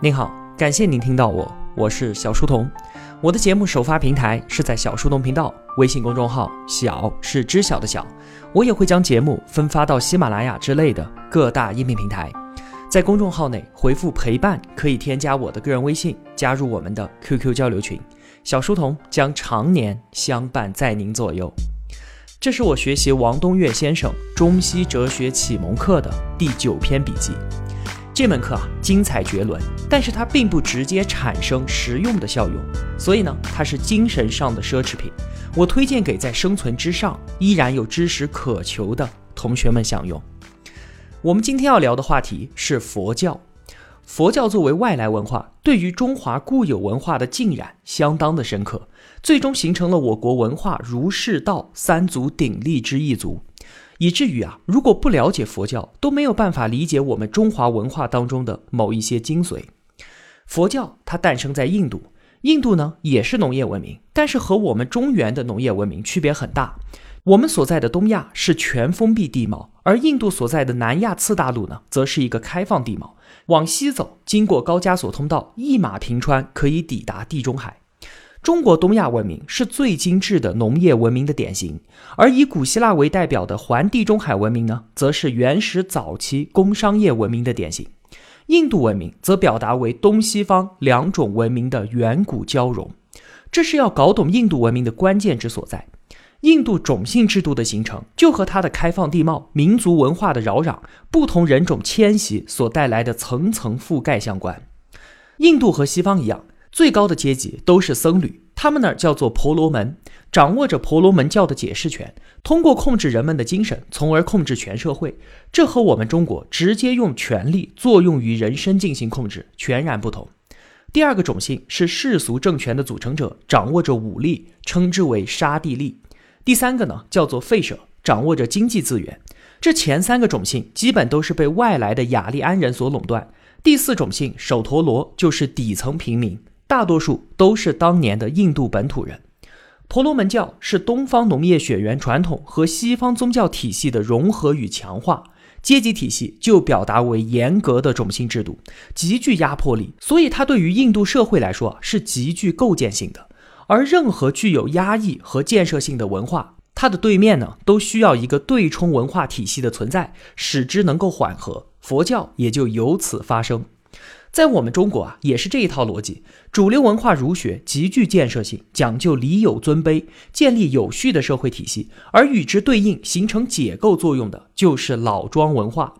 您好，感谢您听到我，我是小书童。我的节目首发平台是在小书童频道微信公众号，小是知晓的小。我也会将节目分发到喜马拉雅之类的各大音频平台。在公众号内回复陪伴，可以添加我的个人微信，加入我们的 QQ 交流群。小书童将常年相伴在您左右。这是我学习王东岳先生中西哲学启蒙课的第九篇笔记。这门课啊，精彩绝伦，但是它并不直接产生实用的效用，所以呢，它是精神上的奢侈品。我推荐给在生存之上依然有知识渴求的同学们享用。我们今天要聊的话题是佛教。佛教作为外来文化，对于中华固有文化的浸染相当的深刻，最终形成了我国文化儒释道三足鼎立之一族。以至于啊，如果不了解佛教，都没有办法理解我们中华文化当中的某一些精髓。佛教它诞生在印度，印度呢也是农业文明，但是和我们中原的农业文明区别很大。我们所在的东亚是全封闭地貌，而印度所在的南亚次大陆呢，则是一个开放地貌。往西走，经过高加索通道，一马平川，可以抵达地中海。中国东亚文明是最精致的农业文明的典型，而以古希腊为代表的环地中海文明呢，则是原始早期工商业文明的典型。印度文明则表达为东西方两种文明的远古交融。这是要搞懂印度文明的关键之所在。印度种姓制度的形成，就和它的开放地貌、民族文化的扰攘、不同人种迁徙所带来的层层覆盖相关。印度和西方一样。最高的阶级都是僧侣，他们那儿叫做婆罗门，掌握着婆罗门教的解释权，通过控制人们的精神，从而控制全社会。这和我们中国直接用权力作用于人身进行控制全然不同。第二个种姓是世俗政权的组成者，掌握着武力，称之为沙地利。第三个呢叫做吠舍，掌握着经济资源。这前三个种姓基本都是被外来的雅利安人所垄断。第四种姓首陀罗就是底层平民。大多数都是当年的印度本土人。婆罗门教是东方农业血缘传统和西方宗教体系的融合与强化，阶级体系就表达为严格的种姓制度，极具压迫力。所以它对于印度社会来说是极具构建性的。而任何具有压抑和建设性的文化，它的对面呢，都需要一个对冲文化体系的存在，使之能够缓和。佛教也就由此发生。在我们中国啊，也是这一套逻辑。主流文化儒学极具建设性，讲究礼有尊卑，建立有序的社会体系。而与之对应、形成解构作用的，就是老庄文化。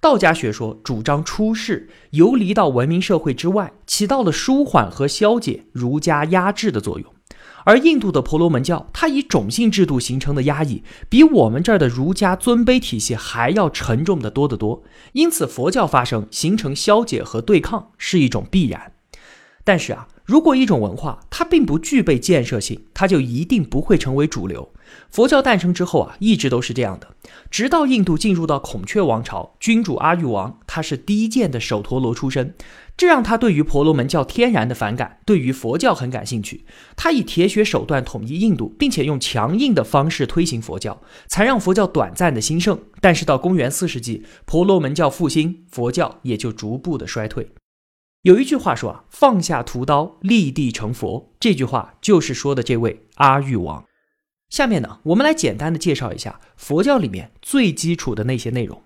道家学说主张出世，游离到文明社会之外，起到了舒缓和消解儒家压制的作用。而印度的婆罗门教，它以种姓制度形成的压抑，比我们这儿的儒家尊卑体系还要沉重的多得多。因此，佛教发生、形成消解和对抗是一种必然。但是啊，如果一种文化它并不具备建设性，它就一定不会成为主流。佛教诞生之后啊，一直都是这样的。直到印度进入到孔雀王朝，君主阿育王他是第一件的首陀罗出身。这让他对于婆罗门教天然的反感，对于佛教很感兴趣。他以铁血手段统一印度，并且用强硬的方式推行佛教，才让佛教短暂的兴盛。但是到公元四世纪，婆罗门教复兴，佛教也就逐步的衰退。有一句话说啊，放下屠刀，立地成佛。这句话就是说的这位阿育王。下面呢，我们来简单的介绍一下佛教里面最基础的那些内容。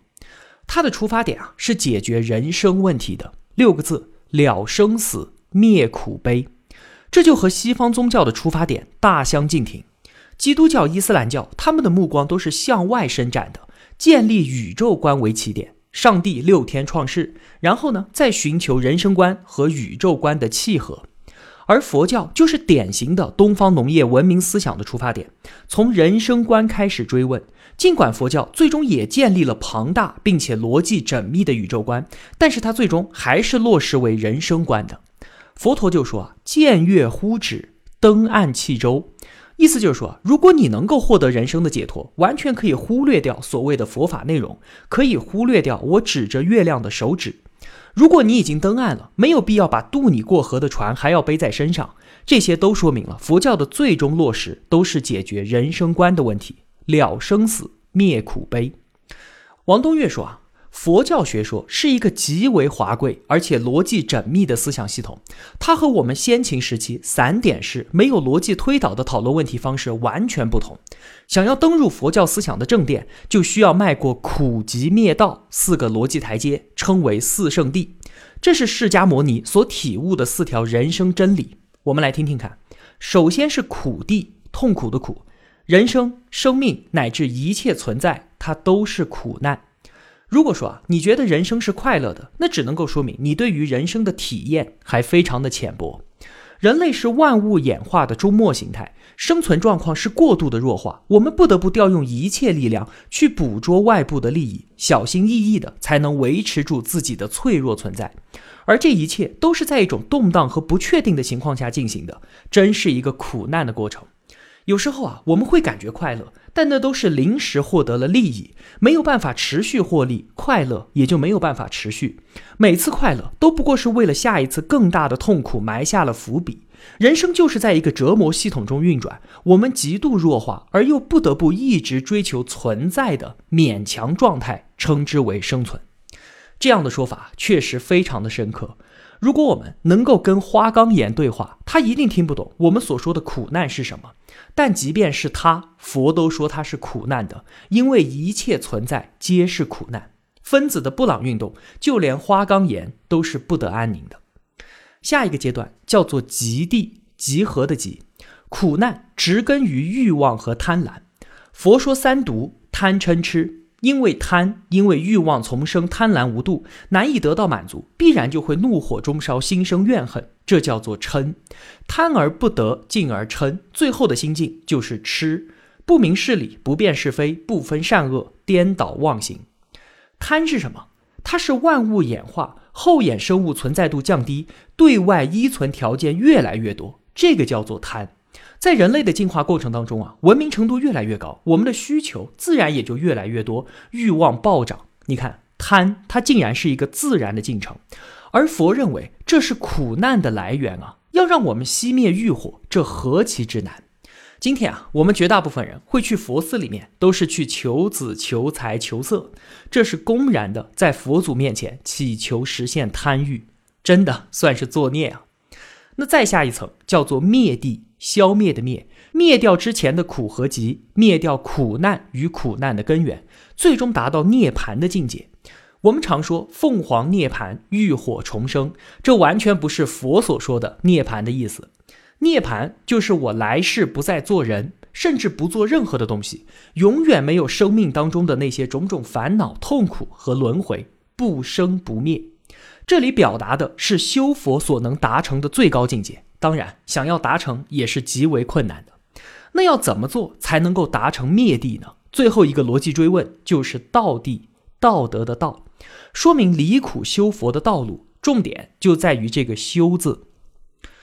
它的出发点啊，是解决人生问题的。六个字了生死灭苦悲，这就和西方宗教的出发点大相径庭。基督教、伊斯兰教，他们的目光都是向外伸展的，建立宇宙观为起点，上帝六天创世，然后呢，再寻求人生观和宇宙观的契合。而佛教就是典型的东方农业文明思想的出发点，从人生观开始追问。尽管佛教最终也建立了庞大并且逻辑缜密的宇宙观，但是它最终还是落实为人生观的。佛陀就说啊：“见月乎止，登岸弃舟。”意思就是说，如果你能够获得人生的解脱，完全可以忽略掉所谓的佛法内容，可以忽略掉我指着月亮的手指。如果你已经登岸了，没有必要把渡你过河的船还要背在身上。这些都说明了佛教的最终落实都是解决人生观的问题。了生死，灭苦悲。王东岳说啊，佛教学说是一个极为华贵而且逻辑缜密的思想系统，它和我们先秦时期散点式、没有逻辑推导的讨论问题方式完全不同。想要登入佛教思想的正殿，就需要迈过苦集灭道四个逻辑台阶，称为四圣地。这是释迦牟尼所体悟的四条人生真理。我们来听听看。首先是苦地，痛苦的苦，人生、生命乃至一切存在，它都是苦难。如果说啊，你觉得人生是快乐的，那只能够说明你对于人生的体验还非常的浅薄。人类是万物演化的终末形态，生存状况是过度的弱化，我们不得不调用一切力量去捕捉外部的利益，小心翼翼的才能维持住自己的脆弱存在。而这一切都是在一种动荡和不确定的情况下进行的，真是一个苦难的过程。有时候啊，我们会感觉快乐，但那都是临时获得了利益，没有办法持续获利，快乐也就没有办法持续。每次快乐都不过是为了下一次更大的痛苦埋下了伏笔。人生就是在一个折磨系统中运转，我们极度弱化而又不得不一直追求存在的勉强状态，称之为生存。这样的说法确实非常的深刻。如果我们能够跟花岗岩对话，他一定听不懂我们所说的苦难是什么。但即便是他，佛都说他是苦难的，因为一切存在皆是苦难。分子的布朗运动，就连花岗岩都是不得安宁的。下一个阶段叫做极地，集合的极，苦难植根于欲望和贪婪。佛说三毒：贪嗔痴。因为贪，因为欲望丛生，贪婪无度，难以得到满足，必然就会怒火中烧，心生怨恨，这叫做嗔。贪而不得，进而嗔，最后的心境就是痴，不明事理，不辨是非，不分善恶，颠倒妄行。贪是什么？它是万物演化，后衍生物存在度降低，对外依存条件越来越多，这个叫做贪。在人类的进化过程当中啊，文明程度越来越高，我们的需求自然也就越来越多，欲望暴涨。你看，贪它竟然是一个自然的进程，而佛认为这是苦难的来源啊！要让我们熄灭欲火，这何其之难！今天啊，我们绝大部分人会去佛寺里面，都是去求子、求财、求色，这是公然的在佛祖面前祈求实现贪欲，真的算是作孽啊！那再下一层叫做灭地。消灭的灭，灭掉之前的苦和集，灭掉苦难与苦难的根源，最终达到涅槃的境界。我们常说凤凰涅槃，浴火重生，这完全不是佛所说的涅槃的意思。涅槃就是我来世不再做人，甚至不做任何的东西，永远没有生命当中的那些种种烦恼、痛苦和轮回，不生不灭。这里表达的是修佛所能达成的最高境界。当然，想要达成也是极为困难的。那要怎么做才能够达成灭地呢？最后一个逻辑追问就是道地，道德的道，说明离苦修佛的道路。重点就在于这个修字。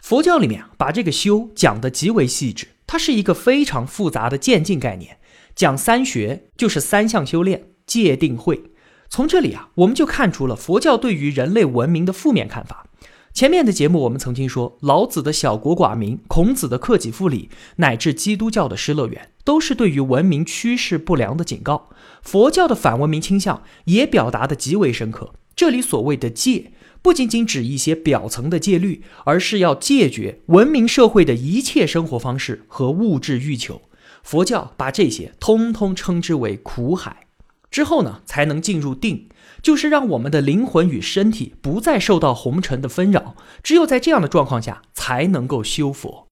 佛教里面把这个修讲得极为细致，它是一个非常复杂的渐进概念。讲三学就是三项修炼，戒定慧。从这里啊，我们就看出了佛教对于人类文明的负面看法。前面的节目我们曾经说，老子的小国寡民，孔子的克己复礼，乃至基督教的失乐园，都是对于文明趋势不良的警告。佛教的反文明倾向也表达的极为深刻。这里所谓的戒，不仅仅指一些表层的戒律，而是要戒绝文明社会的一切生活方式和物质欲求。佛教把这些通通称之为苦海，之后呢，才能进入定。就是让我们的灵魂与身体不再受到红尘的纷扰，只有在这样的状况下才能够修佛。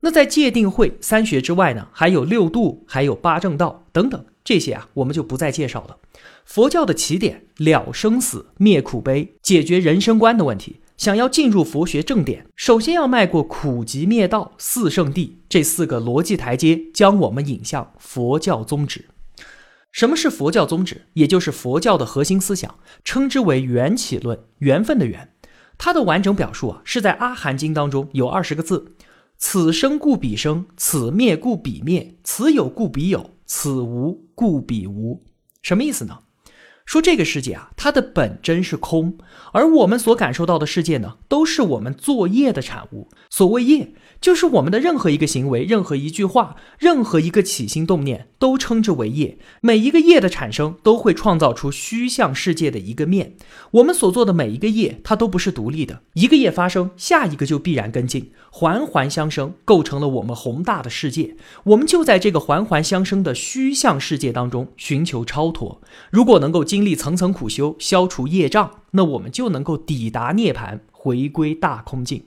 那在戒定慧三学之外呢，还有六度，还有八正道等等，这些啊我们就不再介绍了。佛教的起点了生死、灭苦悲、解决人生观的问题，想要进入佛学正点，首先要迈过苦集灭道四圣地这四个逻辑台阶，将我们引向佛教宗旨。什么是佛教宗旨？也就是佛教的核心思想，称之为缘起论，缘分的缘。它的完整表述啊，是在《阿含经》当中有二十个字：此生故彼生，此灭故彼灭，此有故彼有，此无故彼无。什么意思呢？说这个世界啊，它的本真是空，而我们所感受到的世界呢，都是我们作业的产物。所谓业。就是我们的任何一个行为、任何一句话、任何一个起心动念，都称之为业。每一个业的产生，都会创造出虚像世界的一个面。我们所做的每一个业，它都不是独立的。一个业发生，下一个就必然跟进，环环相生，构成了我们宏大的世界。我们就在这个环环相生的虚像世界当中寻求超脱。如果能够经历层层苦修，消除业障，那我们就能够抵达涅槃，回归大空境。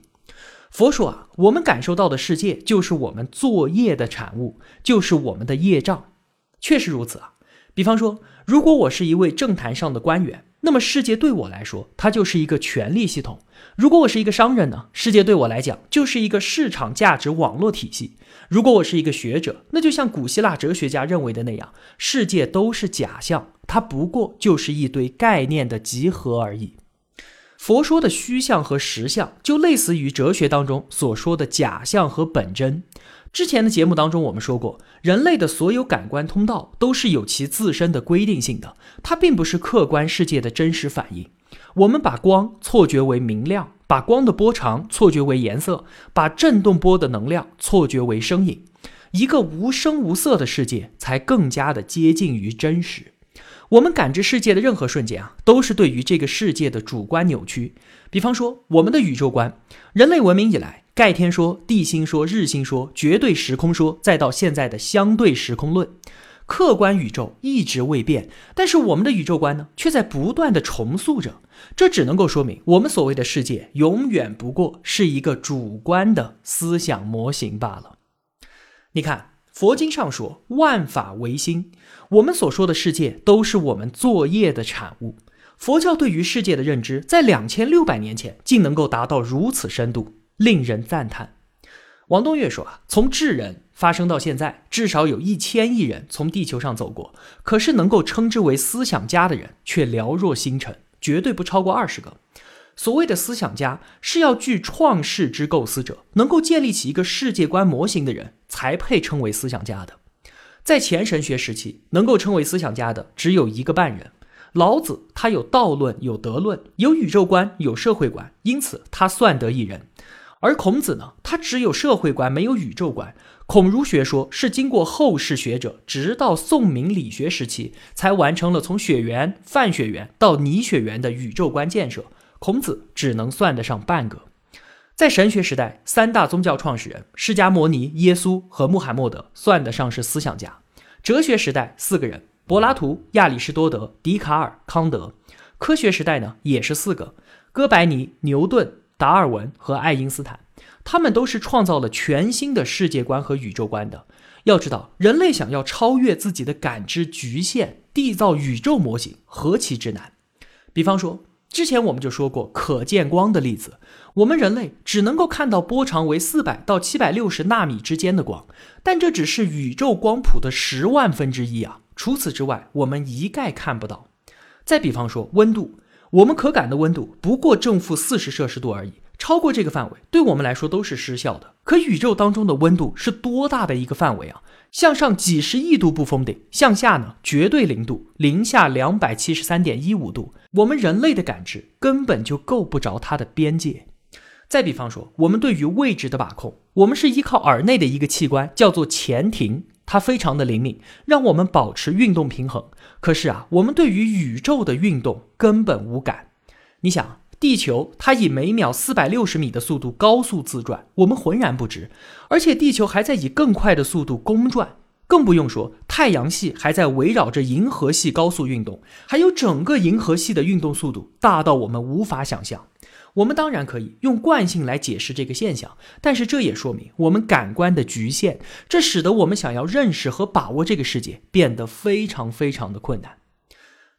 佛说啊，我们感受到的世界就是我们作业的产物，就是我们的业障，确实如此啊。比方说，如果我是一位政坛上的官员，那么世界对我来说，它就是一个权力系统；如果我是一个商人呢，世界对我来讲就是一个市场价值网络体系；如果我是一个学者，那就像古希腊哲学家认为的那样，世界都是假象，它不过就是一堆概念的集合而已。佛说的虚像和实相，就类似于哲学当中所说的假象和本真。之前的节目当中，我们说过，人类的所有感官通道都是有其自身的规定性的，它并不是客观世界的真实反应。我们把光错觉为明亮，把光的波长错觉为颜色，把振动波的能量错觉为声音。一个无声无色的世界，才更加的接近于真实。我们感知世界的任何瞬间啊，都是对于这个世界的主观扭曲。比方说，我们的宇宙观，人类文明以来，盖天说、地心说、日心说、绝对时空说，再到现在的相对时空论，客观宇宙一直未变，但是我们的宇宙观呢，却在不断的重塑着。这只能够说明，我们所谓的世界，永远不过是一个主观的思想模型罢了。你看。佛经上说，万法唯心。我们所说的世界，都是我们作业的产物。佛教对于世界的认知，在两千六百年前竟能够达到如此深度，令人赞叹。王东岳说啊，从智人发生到现在，至少有一千亿人从地球上走过，可是能够称之为思想家的人却寥若星辰，绝对不超过二十个。所谓的思想家，是要具创世之构思者，能够建立起一个世界观模型的人，才配称为思想家的。在前神学时期，能够称为思想家的只有一个半人。老子他有道论，有德论，有宇宙观，有社会观，因此他算得一人。而孔子呢，他只有社会观，没有宇宙观。孔儒学说是经过后世学者，直到宋明理学时期，才完成了从血缘、泛血缘到拟血缘的宇宙观建设。孔子只能算得上半个，在神学时代，三大宗教创始人释迦牟尼、耶稣和穆罕默德算得上是思想家。哲学时代，四个人：柏拉图、亚里士多德、笛卡尔、康德。科学时代呢，也是四个：哥白尼、牛顿、达尔文和爱因斯坦。他们都是创造了全新的世界观和宇宙观的。要知道，人类想要超越自己的感知局限，缔造宇宙模型，何其之难！比方说。之前我们就说过可见光的例子，我们人类只能够看到波长为四百到七百六十纳米之间的光，但这只是宇宙光谱的十万分之一啊！除此之外，我们一概看不到。再比方说温度，我们可感的温度不过正负四十摄氏度而已，超过这个范围，对我们来说都是失效的。可宇宙当中的温度是多大的一个范围啊？向上几十亿度不封顶，向下呢绝对零度，零下两百七十三点一五度。我们人类的感知根本就够不着它的边界。再比方说，我们对于位置的把控，我们是依靠耳内的一个器官叫做前庭，它非常的灵敏，让我们保持运动平衡。可是啊，我们对于宇宙的运动根本无感。你想。地球它以每秒四百六十米的速度高速自转，我们浑然不知，而且地球还在以更快的速度公转，更不用说太阳系还在围绕着银河系高速运动，还有整个银河系的运动速度大到我们无法想象。我们当然可以用惯性来解释这个现象，但是这也说明我们感官的局限，这使得我们想要认识和把握这个世界变得非常非常的困难。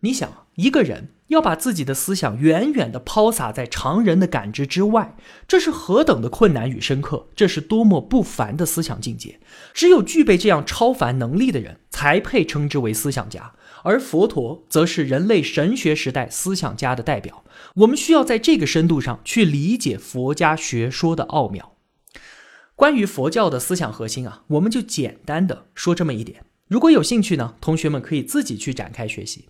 你想，一个人。要把自己的思想远远地抛洒在常人的感知之外，这是何等的困难与深刻！这是多么不凡的思想境界！只有具备这样超凡能力的人，才配称之为思想家。而佛陀则是人类神学时代思想家的代表。我们需要在这个深度上去理解佛家学说的奥妙。关于佛教的思想核心啊，我们就简单的说这么一点。如果有兴趣呢，同学们可以自己去展开学习。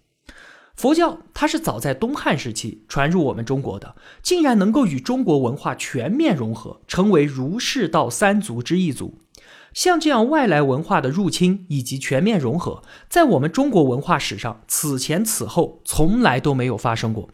佛教它是早在东汉时期传入我们中国的，竟然能够与中国文化全面融合，成为儒释道三族之一族。像这样外来文化的入侵以及全面融合，在我们中国文化史上此前此后从来都没有发生过。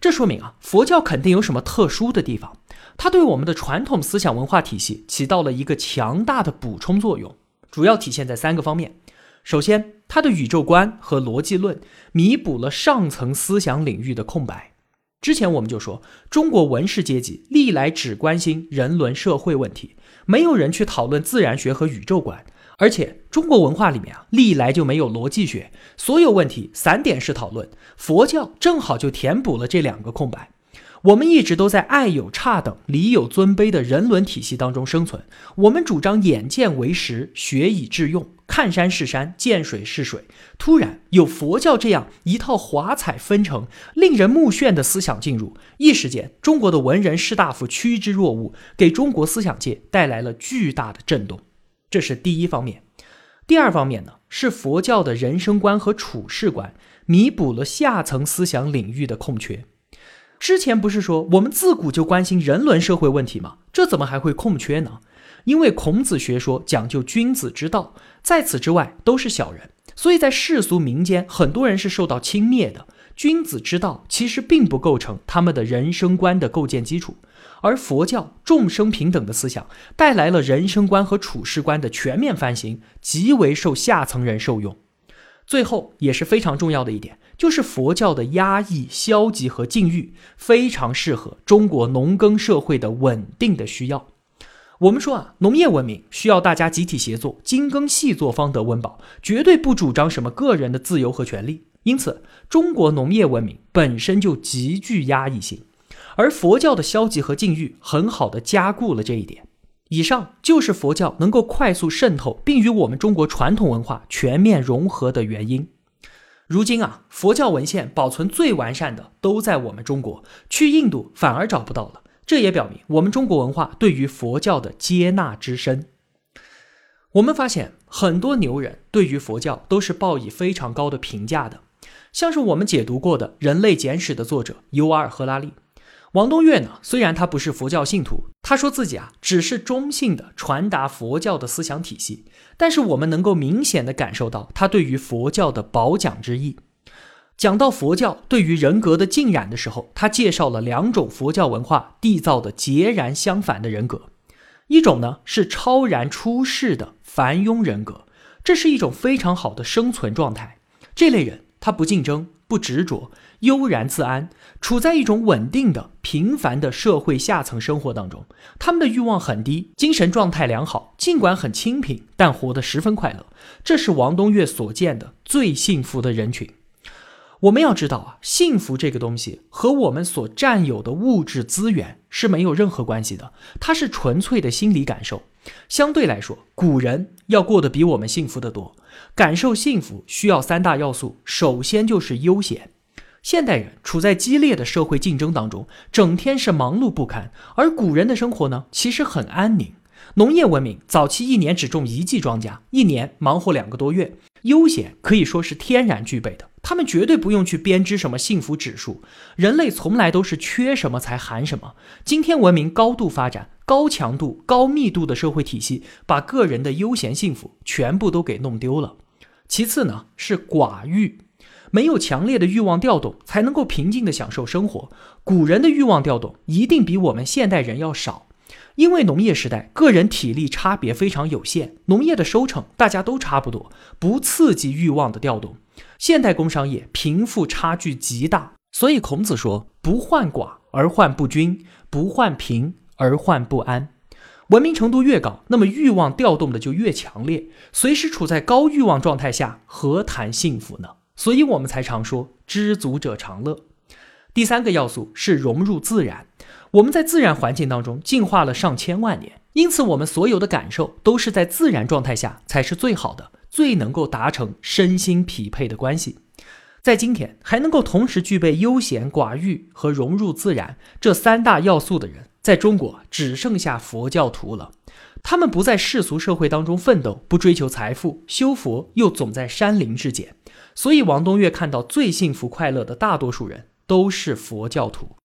这说明啊，佛教肯定有什么特殊的地方，它对我们的传统思想文化体系起到了一个强大的补充作用，主要体现在三个方面。首先，他的宇宙观和逻辑论弥补了上层思想领域的空白。之前我们就说，中国文士阶级历来只关心人伦社会问题，没有人去讨论自然学和宇宙观。而且中国文化里面啊，历来就没有逻辑学，所有问题散点式讨论。佛教正好就填补了这两个空白。我们一直都在爱有差等、礼有尊卑的人伦体系当中生存。我们主张眼见为实，学以致用，看山是山，见水是水。突然有佛教这样一套华彩纷呈、令人目眩的思想进入，一时间中国的文人士大夫趋之若鹜，给中国思想界带来了巨大的震动。这是第一方面。第二方面呢，是佛教的人生观和处世观弥补了下层思想领域的空缺。之前不是说我们自古就关心人伦社会问题吗？这怎么还会空缺呢？因为孔子学说讲究君子之道，在此之外都是小人，所以在世俗民间，很多人是受到轻蔑的。君子之道其实并不构成他们的人生观的构建基础，而佛教众生平等的思想带来了人生观和处事观的全面翻新，极为受下层人受用。最后也是非常重要的一点，就是佛教的压抑、消极和禁欲，非常适合中国农耕社会的稳定的需要。我们说啊，农业文明需要大家集体协作，精耕细作方得温饱，绝对不主张什么个人的自由和权利。因此，中国农业文明本身就极具压抑性，而佛教的消极和禁欲很好的加固了这一点。以上就是佛教能够快速渗透并与我们中国传统文化全面融合的原因。如今啊，佛教文献保存最完善的都在我们中国，去印度反而找不到了。这也表明我们中国文化对于佛教的接纳之深。我们发现很多牛人对于佛教都是报以非常高的评价的，像是我们解读过的《人类简史》的作者尤瓦尔·赫拉利。王东岳呢？虽然他不是佛教信徒，他说自己啊只是中性的传达佛教的思想体系，但是我们能够明显的感受到他对于佛教的褒奖之意。讲到佛教对于人格的浸染的时候，他介绍了两种佛教文化缔造的截然相反的人格，一种呢是超然出世的凡庸人格，这是一种非常好的生存状态。这类人他不竞争，不执着。悠然自安，处在一种稳定的、平凡的社会下层生活当中。他们的欲望很低，精神状态良好，尽管很清贫，但活得十分快乐。这是王东岳所见的最幸福的人群。我们要知道啊，幸福这个东西和我们所占有的物质资源是没有任何关系的，它是纯粹的心理感受。相对来说，古人要过得比我们幸福得多。感受幸福需要三大要素，首先就是悠闲。现代人处在激烈的社会竞争当中，整天是忙碌不堪。而古人的生活呢，其实很安宁。农业文明早期一年只种一季庄稼，一年忙活两个多月，悠闲可以说是天然具备的。他们绝对不用去编织什么幸福指数。人类从来都是缺什么才含什么。今天文明高度发展，高强度、高密度的社会体系，把个人的悠闲幸福全部都给弄丢了。其次呢，是寡欲。没有强烈的欲望调动，才能够平静地享受生活。古人的欲望调动一定比我们现代人要少，因为农业时代个人体力差别非常有限，农业的收成大家都差不多，不刺激欲望的调动。现代工商业贫富差距极大，所以孔子说：“不患寡而患不均，不患贫而患不安。”文明程度越高，那么欲望调动的就越强烈，随时处在高欲望状态下，何谈幸福呢？所以我们才常说知足者常乐。第三个要素是融入自然。我们在自然环境当中进化了上千万年，因此我们所有的感受都是在自然状态下才是最好的，最能够达成身心匹配的关系。在今天还能够同时具备悠闲、寡欲和融入自然这三大要素的人，在中国只剩下佛教徒了。他们不在世俗社会当中奋斗，不追求财富，修佛又总在山林之间。所以王东岳看到最幸福快乐的大多数人都是佛教徒。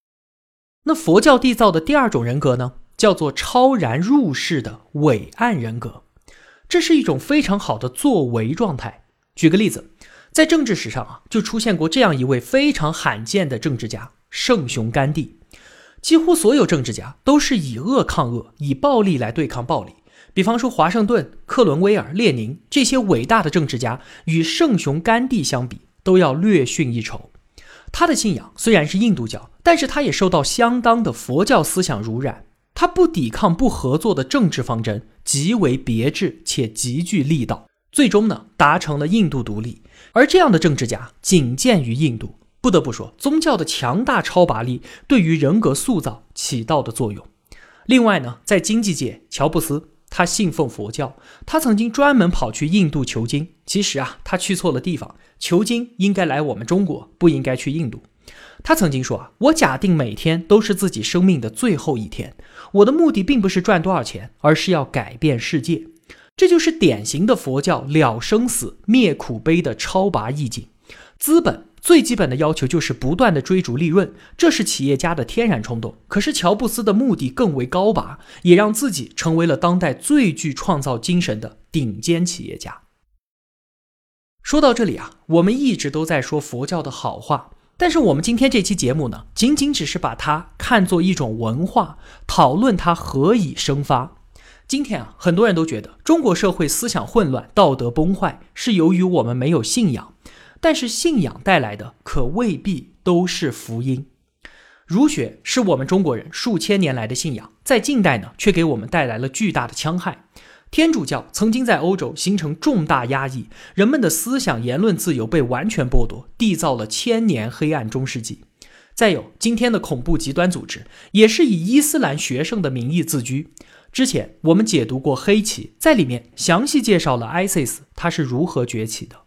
那佛教缔造的第二种人格呢，叫做超然入世的伟岸人格。这是一种非常好的作为状态。举个例子，在政治史上啊，就出现过这样一位非常罕见的政治家——圣雄甘地。几乎所有政治家都是以恶抗恶，以暴力来对抗暴力。比方说，华盛顿、克伦威尔、列宁这些伟大的政治家，与圣雄甘地相比，都要略逊一筹。他的信仰虽然是印度教，但是他也受到相当的佛教思想濡染。他不抵抗、不合作的政治方针极为别致且极具力道，最终呢达成了印度独立。而这样的政治家仅见于印度。不得不说，宗教的强大超拔力对于人格塑造起到的作用。另外呢，在经济界，乔布斯他信奉佛教，他曾经专门跑去印度求经。其实啊，他去错了地方，求经应该来我们中国，不应该去印度。他曾经说啊，我假定每天都是自己生命的最后一天，我的目的并不是赚多少钱，而是要改变世界。这就是典型的佛教了生死、灭苦悲的超拔意境。资本最基本的要求就是不断的追逐利润，这是企业家的天然冲动。可是乔布斯的目的更为高拔，也让自己成为了当代最具创造精神的顶尖企业家。说到这里啊，我们一直都在说佛教的好话。但是我们今天这期节目呢，仅仅只是把它看作一种文化，讨论它何以生发。今天啊，很多人都觉得中国社会思想混乱、道德崩坏，是由于我们没有信仰。但是信仰带来的可未必都是福音。儒学是我们中国人数千年来的信仰，在近代呢，却给我们带来了巨大的戕害。天主教曾经在欧洲形成重大压抑，人们的思想言论自由被完全剥夺，缔造了千年黑暗中世纪。再有，今天的恐怖极端组织也是以伊斯兰学生的名义自居。之前我们解读过黑旗，在里面详细介绍了 ISIS 它是如何崛起的。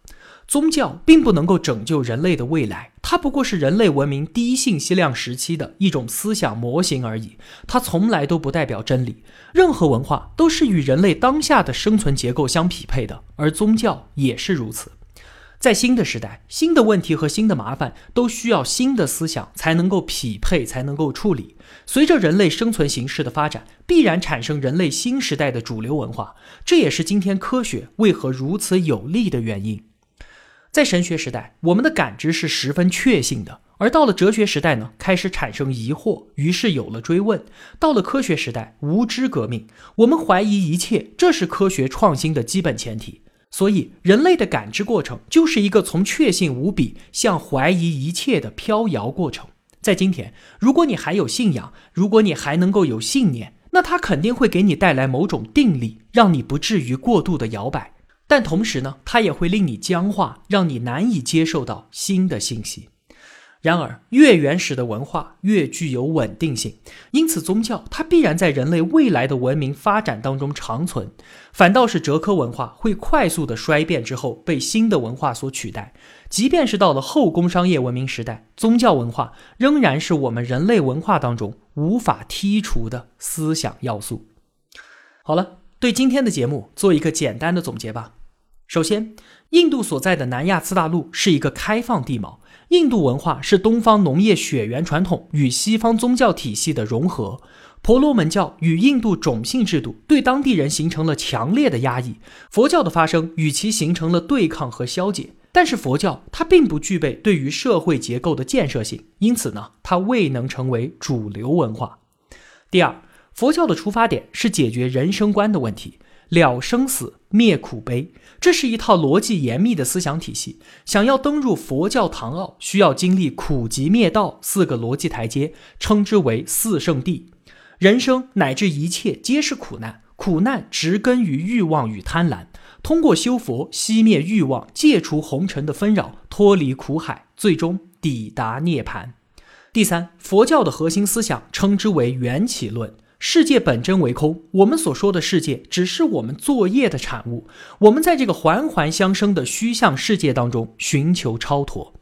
宗教并不能够拯救人类的未来，它不过是人类文明低信息量时期的一种思想模型而已，它从来都不代表真理。任何文化都是与人类当下的生存结构相匹配的，而宗教也是如此。在新的时代，新的问题和新的麻烦都需要新的思想才能够匹配，才能够处理。随着人类生存形式的发展，必然产生人类新时代的主流文化，这也是今天科学为何如此有利的原因。在神学时代，我们的感知是十分确信的；而到了哲学时代呢，开始产生疑惑，于是有了追问。到了科学时代，无知革命，我们怀疑一切，这是科学创新的基本前提。所以，人类的感知过程就是一个从确信无比向怀疑一切的飘摇过程。在今天，如果你还有信仰，如果你还能够有信念，那它肯定会给你带来某种定力，让你不至于过度的摇摆。但同时呢，它也会令你僵化，让你难以接受到新的信息。然而，越原始的文化越具有稳定性，因此宗教它必然在人类未来的文明发展当中长存。反倒是哲科文化会快速的衰变之后被新的文化所取代。即便是到了后工商业文明时代，宗教文化仍然是我们人类文化当中无法剔除的思想要素。好了，对今天的节目做一个简单的总结吧。首先，印度所在的南亚次大陆是一个开放地貌。印度文化是东方农业血缘传统与西方宗教体系的融合。婆罗门教与印度种姓制度对当地人形成了强烈的压抑。佛教的发生与其形成了对抗和消解。但是佛教它并不具备对于社会结构的建设性，因此呢，它未能成为主流文化。第二，佛教的出发点是解决人生观的问题。了生死，灭苦悲，这是一套逻辑严密的思想体系。想要登入佛教堂奥，需要经历苦集灭道四个逻辑台阶，称之为四圣谛。人生乃至一切皆是苦难，苦难植根于欲望与贪婪。通过修佛，熄灭欲望，戒除红尘的纷扰，脱离苦海，最终抵达涅槃。第三，佛教的核心思想称之为缘起论。世界本真为空，我们所说的世界只是我们作业的产物。我们在这个环环相生的虚像世界当中寻求超脱。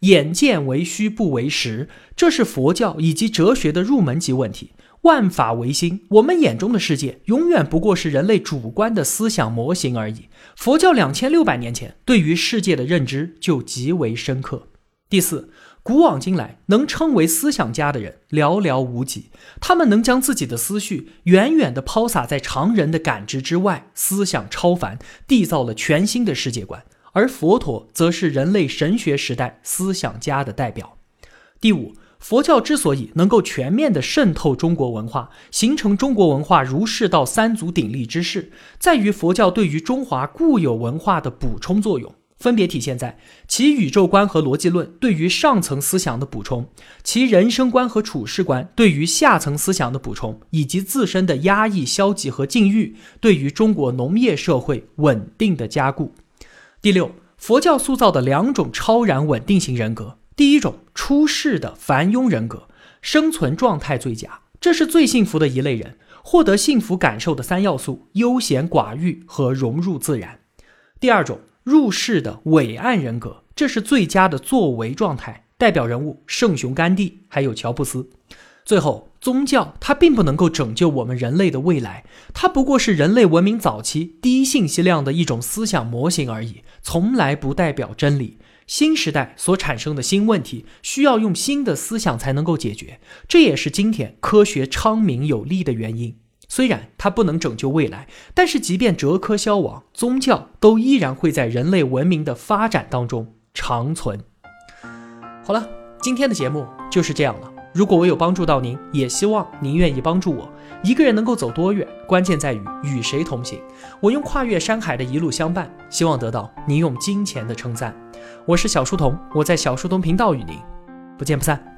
眼见为虚不为实，这是佛教以及哲学的入门级问题。万法唯心，我们眼中的世界永远不过是人类主观的思想模型而已。佛教两千六百年前对于世界的认知就极为深刻。第四，古往今来能称为思想家的人寥寥无几，他们能将自己的思绪远远地抛洒在常人的感知之外，思想超凡，缔造了全新的世界观。而佛陀则是人类神学时代思想家的代表。第五。佛教之所以能够全面地渗透中国文化，形成中国文化儒释道三足鼎立之势，在于佛教对于中华固有文化的补充作用，分别体现在其宇宙观和逻辑论对于上层思想的补充，其人生观和处世观对于下层思想的补充，以及自身的压抑、消极和禁欲对于中国农业社会稳定的加固。第六，佛教塑造的两种超然稳定型人格。第一种出世的凡庸人格，生存状态最佳，这是最幸福的一类人，获得幸福感受的三要素：悠闲寡欲和融入自然。第二种入世的伟岸人格，这是最佳的作为状态，代表人物圣雄甘地，还有乔布斯。最后，宗教它并不能够拯救我们人类的未来，它不过是人类文明早期低信息量的一种思想模型而已，从来不代表真理。新时代所产生的新问题，需要用新的思想才能够解决，这也是今天科学昌明有力的原因。虽然它不能拯救未来，但是即便哲科消亡，宗教都依然会在人类文明的发展当中长存。好了，今天的节目就是这样了。如果我有帮助到您，也希望您愿意帮助我。一个人能够走多远，关键在于与谁同行。我用跨越山海的一路相伴，希望得到您用金钱的称赞。我是小书童，我在小书童频道与您不见不散。